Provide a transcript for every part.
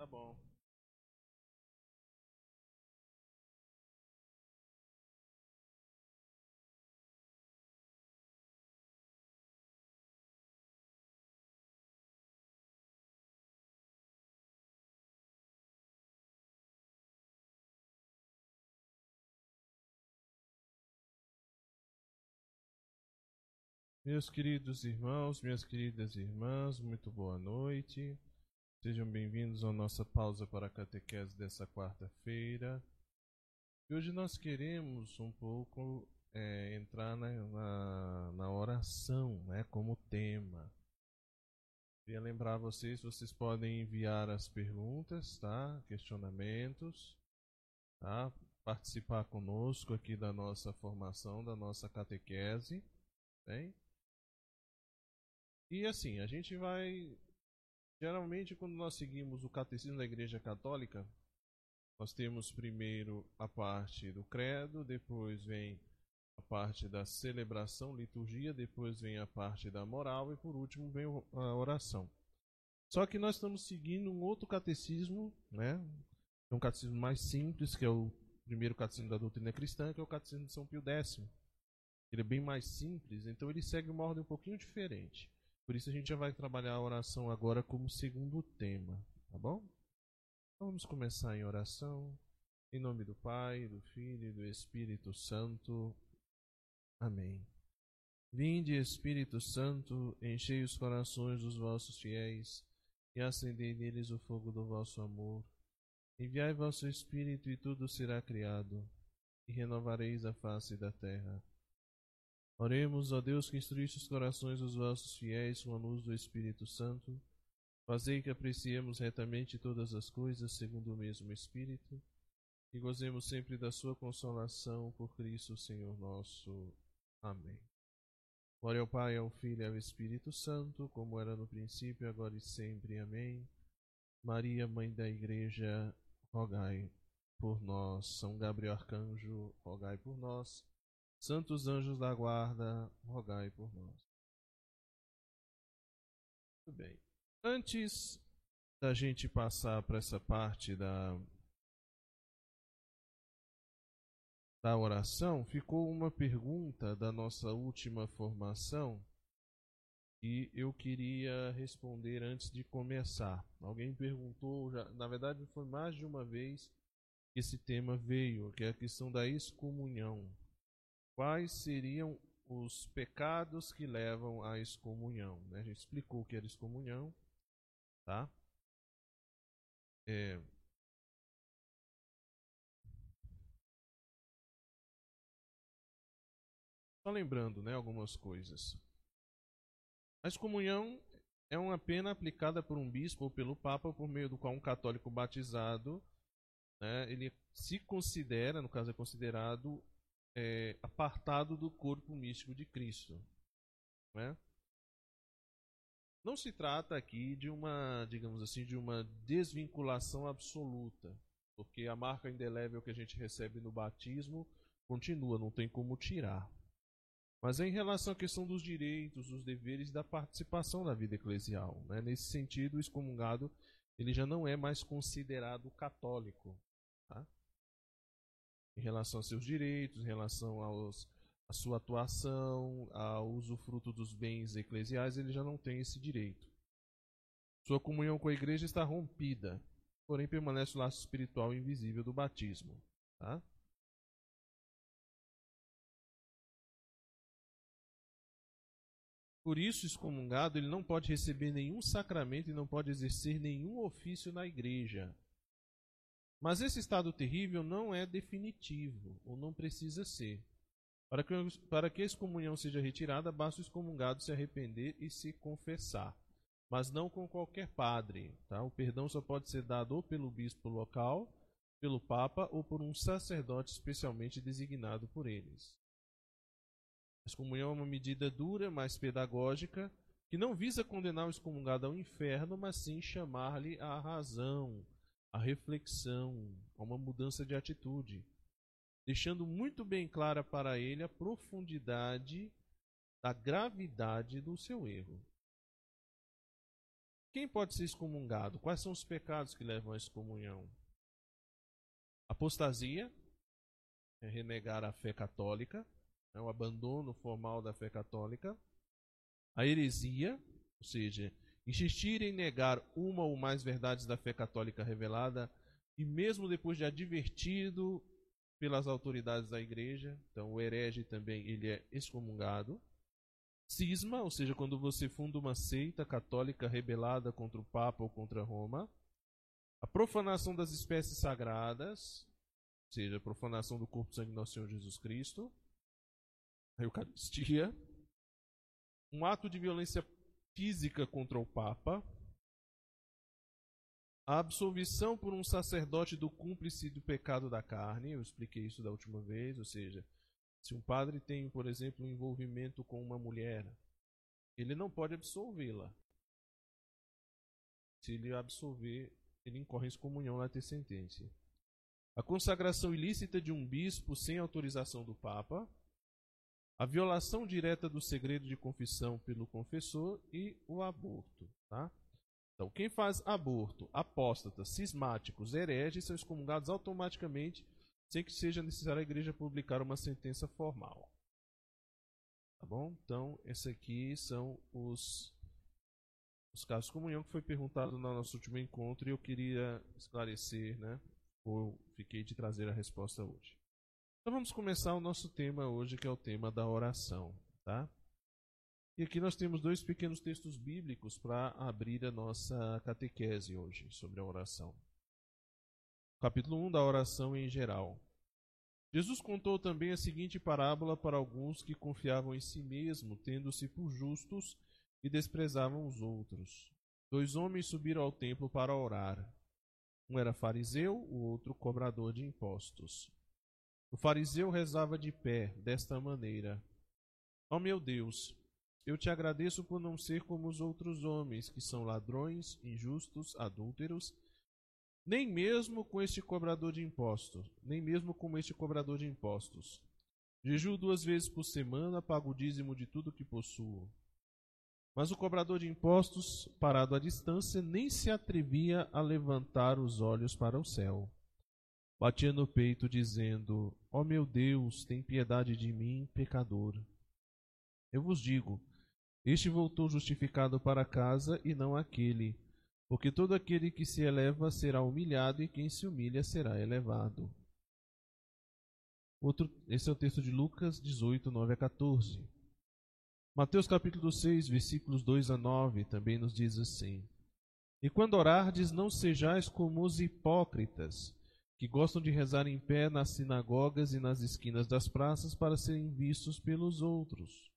Tá bom. Meus queridos irmãos, minhas queridas irmãs, muito boa noite. Sejam bem-vindos à nossa pausa para a catequese dessa quarta-feira. E hoje nós queremos um pouco é, entrar na, na, na, oração né, como tema. Queria lembrar vocês, vocês podem enviar as perguntas, tá? questionamentos, tá? participar conosco aqui da nossa formação, da nossa catequese. Bem? E assim, a gente vai. Geralmente, quando nós seguimos o catecismo da Igreja Católica, nós temos primeiro a parte do credo, depois vem a parte da celebração, liturgia, depois vem a parte da moral e por último vem a oração. Só que nós estamos seguindo um outro catecismo, né? É um catecismo mais simples, que é o primeiro catecismo da doutrina cristã, que é o catecismo de São Pio X. Ele é bem mais simples, então ele segue uma ordem um pouquinho diferente. Por isso a gente já vai trabalhar a oração agora como segundo tema, tá bom? Vamos começar em oração. Em nome do Pai, do Filho e do Espírito Santo. Amém. Vinde, Espírito Santo, enchei os corações dos vossos fiéis e acendei neles o fogo do vosso amor. Enviai vosso Espírito e tudo será criado, e renovareis a face da terra. Oremos, ó Deus, que instruísse os corações dos vossos fiéis com a luz do Espírito Santo. Fazei que apreciemos retamente todas as coisas segundo o mesmo Espírito e gozemos sempre da sua consolação por Cristo Senhor nosso. Amém. Glória ao Pai, ao Filho e ao Espírito Santo, como era no princípio, agora e sempre. Amém. Maria, Mãe da Igreja, rogai por nós. São Gabriel Arcanjo, rogai por nós. Santos anjos da guarda, rogai por nós. Muito bem. Antes da gente passar para essa parte da da oração, ficou uma pergunta da nossa última formação e eu queria responder antes de começar. Alguém perguntou, já, na verdade foi mais de uma vez que esse tema veio, que é a questão da excomunhão quais seriam os pecados que levam à excomunhão. Né? A gente explicou o que era excomunhão, tá? É... Só lembrando, né, algumas coisas. A excomunhão é uma pena aplicada por um bispo ou pelo papa por meio do qual um católico batizado, né, ele se considera, no caso é considerado é, apartado do corpo místico de Cristo. Né? Não se trata aqui de uma, digamos assim, de uma desvinculação absoluta, porque a marca indelével que a gente recebe no batismo continua, não tem como tirar. Mas é em relação à questão dos direitos, dos deveres da participação na vida eclesial. Né? Nesse sentido, o excomungado ele já não é mais considerado católico. Tá? Em relação aos seus direitos, em relação aos, à sua atuação, ao usufruto dos bens eclesiais, ele já não tem esse direito. Sua comunhão com a igreja está rompida, porém permanece o laço espiritual invisível do batismo. Tá? Por isso, excomungado, ele não pode receber nenhum sacramento e não pode exercer nenhum ofício na igreja. Mas esse estado terrível não é definitivo, ou não precisa ser. Para que, para que a excomunhão seja retirada, basta o excomungado se arrepender e se confessar. Mas não com qualquer padre. Tá? O perdão só pode ser dado ou pelo bispo local, pelo Papa ou por um sacerdote especialmente designado por eles. A excomunhão é uma medida dura, mas pedagógica, que não visa condenar o excomungado ao inferno, mas sim chamar-lhe à razão, a reflexão, a uma mudança de atitude, deixando muito bem clara para ele a profundidade da gravidade do seu erro. Quem pode ser excomungado? Quais são os pecados que levam à excomunhão? Apostasia, é renegar a fé católica, é o abandono formal da fé católica. A heresia, ou seja, insistir em negar uma ou mais verdades da fé católica revelada, e mesmo depois de advertido pelas autoridades da igreja, então o herege também ele é excomungado. Cisma, ou seja, quando você funda uma seita católica rebelada contra o Papa ou contra Roma. A profanação das espécies sagradas, ou seja, a profanação do corpo e sangue do nosso Senhor Jesus Cristo. A Eucaristia. Um ato de violência física contra o Papa, a absolvição por um sacerdote do cúmplice do pecado da carne, eu expliquei isso da última vez, ou seja, se um padre tem, por exemplo, um envolvimento com uma mulher, ele não pode absolvê-la. Se ele absolver, ele incorre em excomunhão lá ter sentença. A consagração ilícita de um bispo sem autorização do Papa, a violação direta do segredo de confissão pelo confessor e o aborto. Tá? Então, quem faz aborto, apóstatas, cismáticos, hereges, são excomungados automaticamente, sem que seja necessário a igreja publicar uma sentença formal. Tá bom? Então, esses aqui são os, os casos de comunhão que foi perguntado no nosso último encontro e eu queria esclarecer, né? Ou fiquei de trazer a resposta hoje. Então vamos começar o nosso tema hoje, que é o tema da oração, tá? E aqui nós temos dois pequenos textos bíblicos para abrir a nossa catequese hoje sobre a oração. Capítulo 1 da oração em geral. Jesus contou também a seguinte parábola para alguns que confiavam em si mesmo, tendo-se por justos e desprezavam os outros. Dois homens subiram ao templo para orar. Um era fariseu, o outro cobrador de impostos. O fariseu rezava de pé, desta maneira: Ó oh meu Deus, eu te agradeço por não ser como os outros homens, que são ladrões, injustos, adúlteros, nem mesmo com este cobrador de impostos, nem mesmo como este cobrador de impostos. Jejuo duas vezes por semana, pago o dízimo de tudo que possuo. Mas o cobrador de impostos, parado à distância, nem se atrevia a levantar os olhos para o céu batia no peito, dizendo: Ó oh meu Deus, tem piedade de mim, pecador. Eu vos digo: este voltou justificado para casa e não aquele, porque todo aquele que se eleva será humilhado e quem se humilha será elevado. Outro, esse é o texto de Lucas 18, 9 a 14. Mateus capítulo 6, versículos 2 a 9 também nos diz assim: E quando orardes, não sejais como os hipócritas que gostam de rezar em pé nas sinagogas e nas esquinas das praças para serem vistos pelos outros.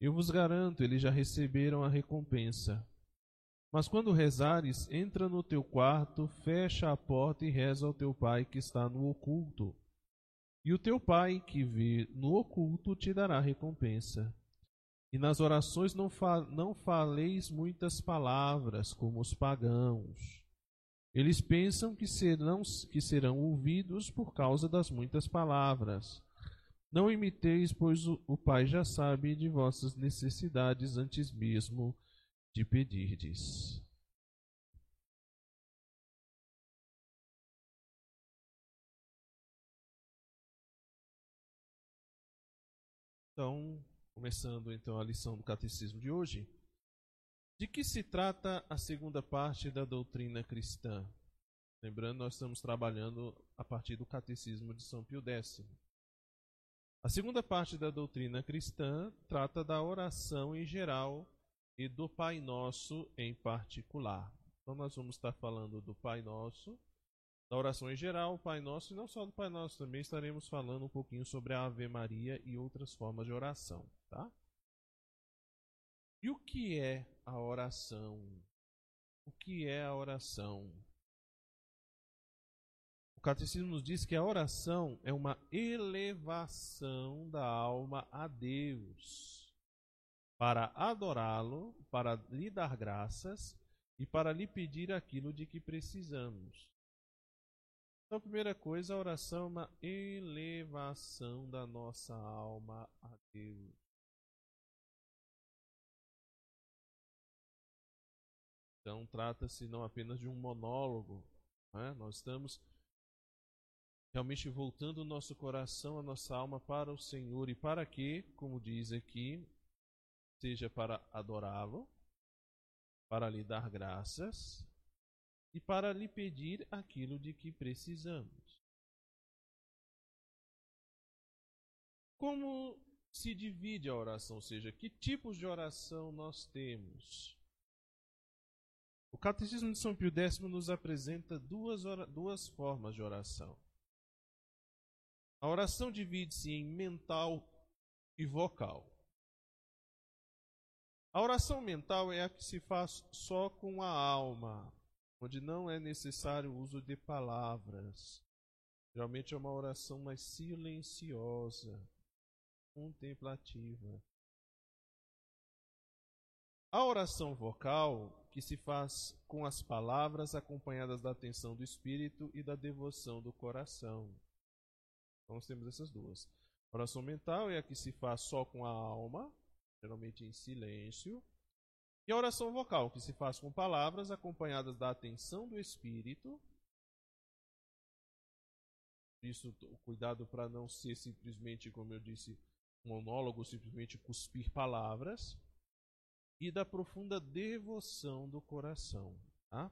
Eu vos garanto, eles já receberam a recompensa. Mas quando rezares, entra no teu quarto, fecha a porta e reza ao teu pai que está no oculto. E o teu pai que vê no oculto te dará recompensa. E nas orações não, fa não faleis muitas palavras, como os pagãos eles pensam que serão, que serão ouvidos por causa das muitas palavras. Não imiteis, pois o, o Pai já sabe de vossas necessidades antes mesmo de pedirdes. Então, começando então a lição do catecismo de hoje. De que se trata a segunda parte da doutrina cristã? Lembrando, nós estamos trabalhando a partir do Catecismo de São Pio X. A segunda parte da doutrina cristã trata da oração em geral e do Pai Nosso em particular. Então, nós vamos estar falando do Pai Nosso, da oração em geral, Pai Nosso, e não só do Pai Nosso, também estaremos falando um pouquinho sobre a Ave Maria e outras formas de oração. Tá? E o que é a oração? O que é a oração? O catecismo nos diz que a oração é uma elevação da alma a Deus, para adorá-lo, para lhe dar graças e para lhe pedir aquilo de que precisamos. Então, a primeira coisa, a oração é uma elevação da nossa alma a Deus. Então, trata-se não apenas de um monólogo, né? nós estamos realmente voltando o nosso coração, a nossa alma para o Senhor e para que, como diz aqui, seja para adorá-lo, para lhe dar graças e para lhe pedir aquilo de que precisamos. Como se divide a oração, ou seja, que tipos de oração nós temos? O Catecismo de São Pio X nos apresenta duas, duas formas de oração. A oração divide-se em mental e vocal. A oração mental é a que se faz só com a alma, onde não é necessário o uso de palavras. Geralmente é uma oração mais silenciosa, contemplativa. A oração vocal, que se faz com as palavras acompanhadas da atenção do espírito e da devoção do coração. Então nós temos essas duas. A oração mental é a que se faz só com a alma, geralmente em silêncio. E a oração vocal, que se faz com palavras acompanhadas da atenção do espírito. Isso, o cuidado para não ser simplesmente, como eu disse, monólogo, simplesmente cuspir palavras. E da profunda devoção do coração. Tá?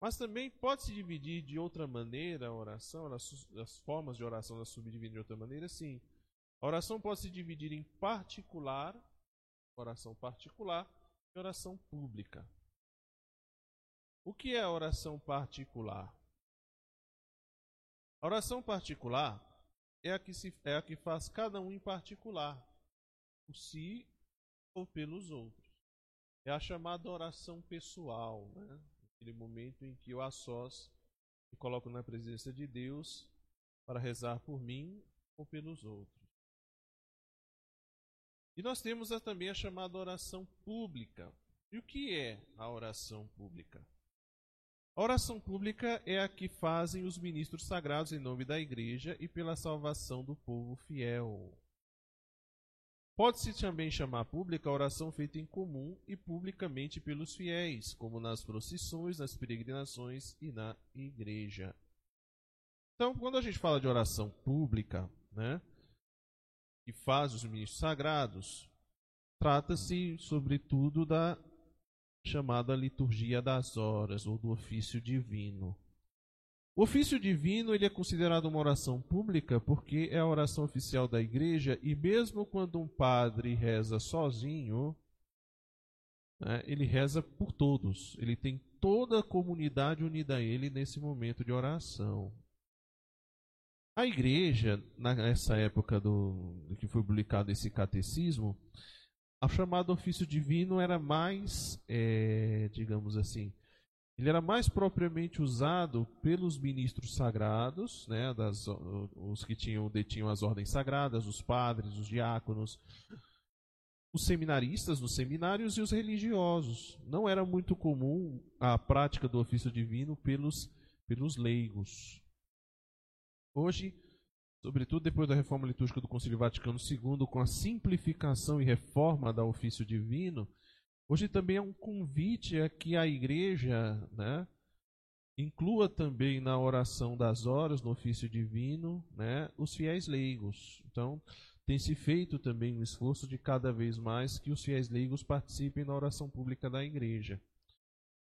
Mas também pode se dividir de outra maneira a oração, as, as formas de oração se subdividem de outra maneira, sim. A oração pode se dividir em particular, oração particular, e oração pública. O que é a oração particular? A oração particular é a que, se, é a que faz cada um em particular, por si ou pelos outros. É a chamada oração pessoal, né? aquele momento em que eu a sós me coloco na presença de Deus para rezar por mim ou pelos outros. E nós temos também a chamada oração pública. E o que é a oração pública? A oração pública é a que fazem os ministros sagrados em nome da igreja e pela salvação do povo fiel. Pode-se também chamar pública a oração feita em comum e publicamente pelos fiéis, como nas procissões, nas peregrinações e na igreja. Então, quando a gente fala de oração pública, né, que faz os ministros sagrados, trata-se, sobretudo, da chamada liturgia das horas ou do ofício divino. O ofício divino ele é considerado uma oração pública porque é a oração oficial da igreja e mesmo quando um padre reza sozinho, né, ele reza por todos. Ele tem toda a comunidade unida a ele nesse momento de oração. A igreja, nessa época do que foi publicado esse catecismo, a chamada ofício divino era mais, é, digamos assim, ele era mais propriamente usado pelos ministros sagrados, né, das, os que tinham, detinham as ordens sagradas, os padres, os diáconos, os seminaristas nos seminários e os religiosos. Não era muito comum a prática do ofício divino pelos, pelos leigos. Hoje, sobretudo depois da reforma litúrgica do Concílio Vaticano II, com a simplificação e reforma do ofício divino, Hoje também é um convite a que a igreja né, inclua também na oração das horas, no ofício divino, né, os fiéis leigos. Então, tem se feito também um esforço de cada vez mais que os fiéis leigos participem na oração pública da igreja.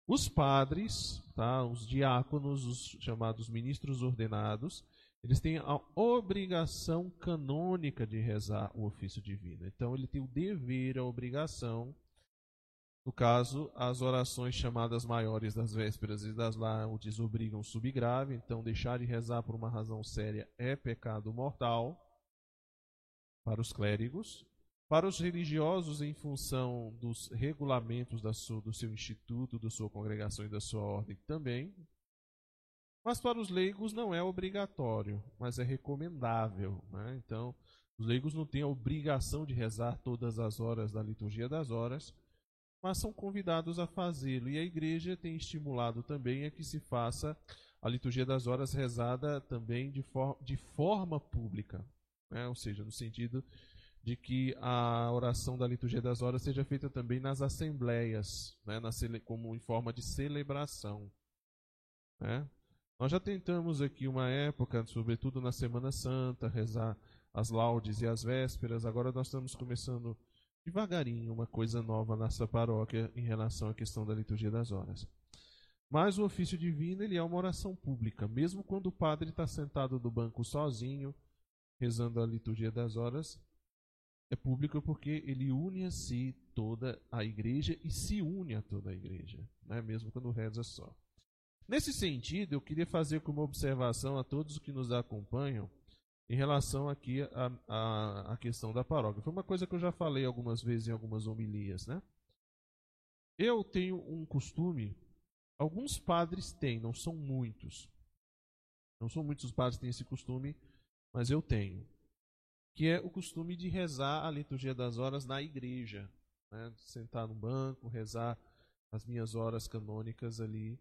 Os padres, tá, os diáconos, os chamados ministros ordenados, eles têm a obrigação canônica de rezar o ofício divino. Então, ele tem o dever, a obrigação no caso, as orações chamadas maiores das vésperas e das laudes obrigam subgrave, então deixar de rezar por uma razão séria é pecado mortal para os clérigos. Para os religiosos, em função dos regulamentos sua, do seu instituto, da sua congregação e da sua ordem também. Mas para os leigos não é obrigatório, mas é recomendável. Né? Então, os leigos não têm a obrigação de rezar todas as horas da liturgia das horas, mas são convidados a fazê-lo. E a igreja tem estimulado também a que se faça a liturgia das horas rezada também de, for de forma pública, né? ou seja, no sentido de que a oração da liturgia das horas seja feita também nas assembleias, né, na, como em forma de celebração. Né? Nós já tentamos aqui uma época, sobretudo na Semana Santa, rezar as laudes e as vésperas. Agora nós estamos começando devagarinho uma coisa nova nessa paróquia em relação à questão da liturgia das horas. Mas o ofício divino ele é uma oração pública, mesmo quando o padre está sentado no banco sozinho, rezando a liturgia das horas, é público porque ele une a si toda a igreja e se une a toda a igreja, né? mesmo quando reza só. Nesse sentido, eu queria fazer como observação a todos que nos acompanham em relação aqui à questão da paróquia. Foi uma coisa que eu já falei algumas vezes em algumas homilias. Né? Eu tenho um costume, alguns padres têm, não são muitos. Não são muitos os padres que têm esse costume, mas eu tenho que é o costume de rezar a liturgia das horas na igreja, né? sentar no banco, rezar as minhas horas canônicas ali,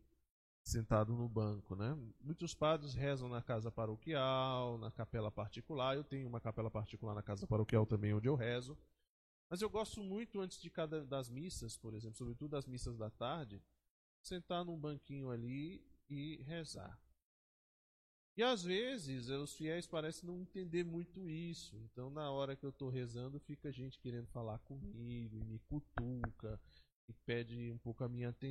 sentado no banco, né? Muitos padres rezam na casa paroquial, na capela particular. Eu tenho uma capela particular na casa paroquial também onde eu rezo. Mas eu gosto muito antes de cada das missas, por exemplo, sobretudo das missas da tarde, sentar num banquinho ali e rezar. E às vezes os fiéis parecem não entender muito isso. Então, na hora que eu estou rezando, fica gente querendo falar comigo, e me cutuca, e pede um pouco a minha atenção.